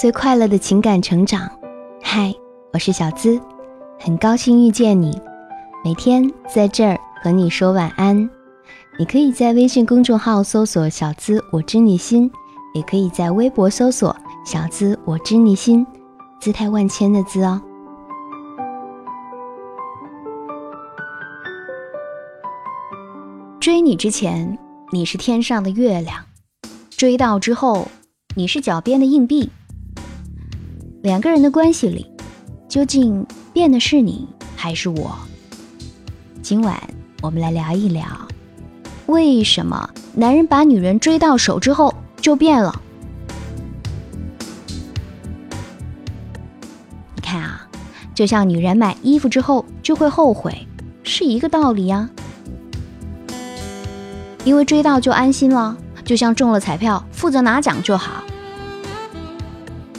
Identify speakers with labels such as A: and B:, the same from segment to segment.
A: 最快乐的情感成长。嗨，我是小资，很高兴遇见你。每天在这儿和你说晚安。你可以在微信公众号搜索“小资我知你心”，也可以在微博搜索“小资我知你心”，姿态万千的“资”哦。追你之前，你是天上的月亮；追到之后，你是脚边的硬币。两个人的关系里，究竟变的是你还是我？今晚我们来聊一聊，为什么男人把女人追到手之后就变了？你看啊，就像女人买衣服之后就会后悔，是一个道理呀。因为追到就安心了，就像中了彩票，负责拿奖就好。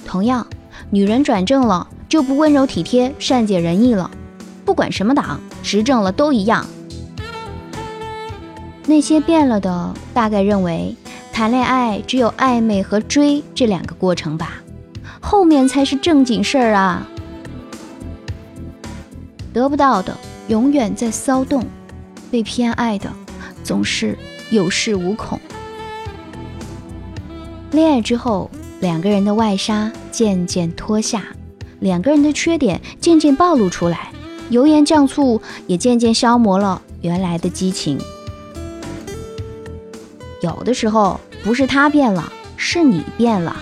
A: 同样，女人转正了就不温柔体贴、善解人意了，不管什么党执政了都一样。那些变了的，大概认为谈恋爱只有暧昧和追这两个过程吧，后面才是正经事儿啊。得不到的永远在骚动，被偏爱的总是。有恃无恐。恋爱之后，两个人的外纱渐渐脱下，两个人的缺点渐渐暴露出来，油盐酱醋也渐渐消磨了原来的激情。有的时候不是他变了，是你变了。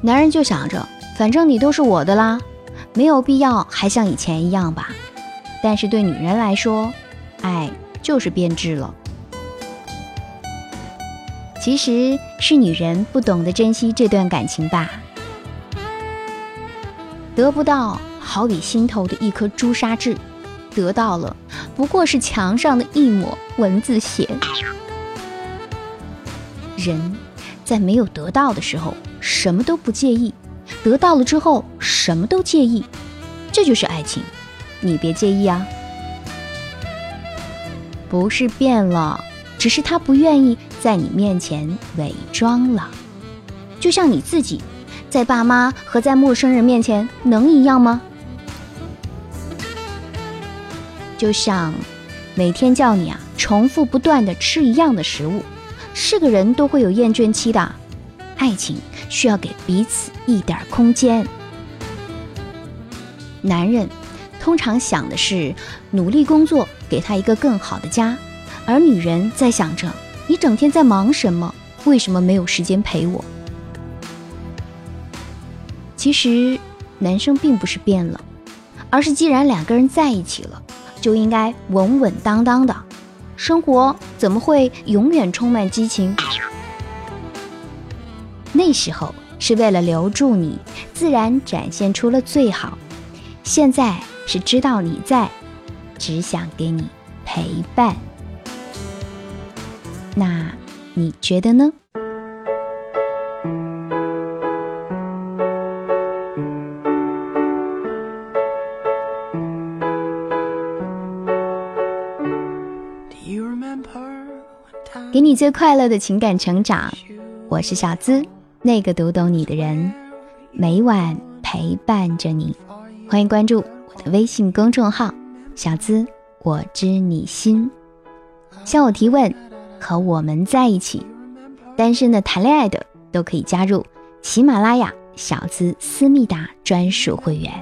A: 男人就想着，反正你都是我的啦，没有必要还像以前一样吧。但是对女人来说，爱。就是变质了。其实是女人不懂得珍惜这段感情吧。得不到好比心头的一颗朱砂痣，得到了不过是墙上的一抹蚊子血。人在没有得到的时候什么都不介意，得到了之后什么都介意，这就是爱情。你别介意啊。不是变了，只是他不愿意在你面前伪装了。就像你自己，在爸妈和在陌生人面前能一样吗？就像每天叫你啊，重复不断的吃一样的食物，是个人都会有厌倦期的。爱情需要给彼此一点空间。男人。通常想的是努力工作，给他一个更好的家，而女人在想着你整天在忙什么？为什么没有时间陪我？其实，男生并不是变了，而是既然两个人在一起了，就应该稳稳当当的。生活怎么会永远充满激情？那时候是为了留住你，自然展现出了最好。现在。是知道你在，只想给你陪伴。那你觉得呢？给你最快乐的情感成长，我是小资，那个读懂你的人，每晚陪伴着你，欢迎关注我的。微信公众号“小资我知你心”，向我提问，和我们在一起。单身的、谈恋爱的都可以加入喜马拉雅小资思密达专属会员，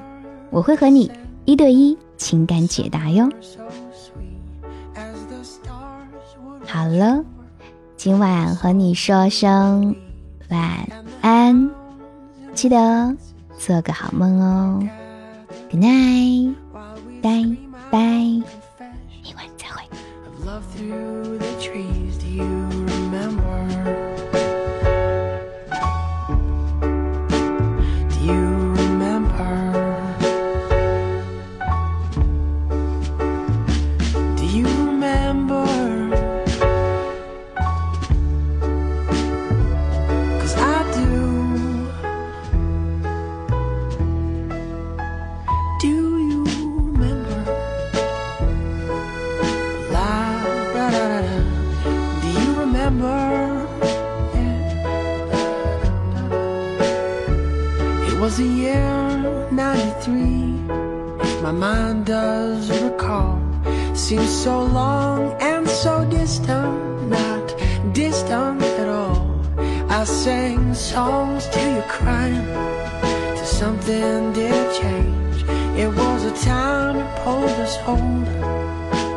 A: 我会和你一对一情感解答哟。好了，今晚和你说声晚安，记得做个好梦哦。Good night，拜拜，明晚再 Love through the trees, do you remember?
B: Was the year 93. My mind does recall. Seems so long and so distant, not distant at all. I sang songs to you crying, till something did change. It was a time that pulled us hold,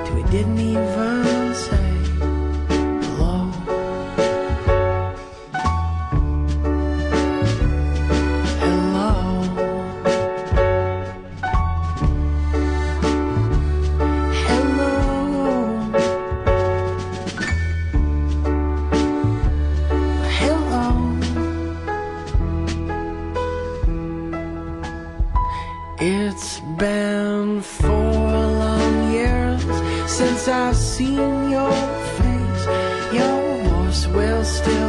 B: till we didn't even say. It's been four long years since I've seen your face. Your voice will still.